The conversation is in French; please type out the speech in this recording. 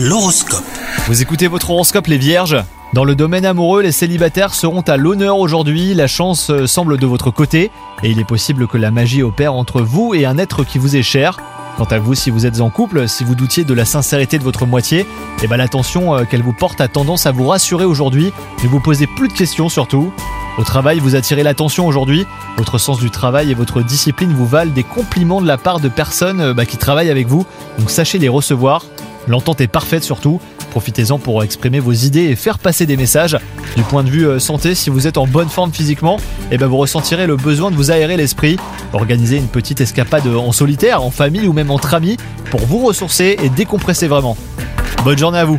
L'horoscope. Vous écoutez votre horoscope les vierges Dans le domaine amoureux, les célibataires seront à l'honneur aujourd'hui, la chance euh, semble de votre côté, et il est possible que la magie opère entre vous et un être qui vous est cher. Quant à vous, si vous êtes en couple, si vous doutiez de la sincérité de votre moitié, eh ben l'attention euh, qu'elle vous porte a tendance à vous rassurer aujourd'hui, ne vous posez plus de questions surtout. Au travail, vous attirez l'attention aujourd'hui, votre sens du travail et votre discipline vous valent des compliments de la part de personnes euh, bah, qui travaillent avec vous, donc sachez les recevoir. L'entente est parfaite surtout. Profitez-en pour exprimer vos idées et faire passer des messages. Du point de vue euh, santé, si vous êtes en bonne forme physiquement, eh ben vous ressentirez le besoin de vous aérer l'esprit. Organisez une petite escapade en solitaire, en famille ou même entre amis pour vous ressourcer et décompresser vraiment. Bonne journée à vous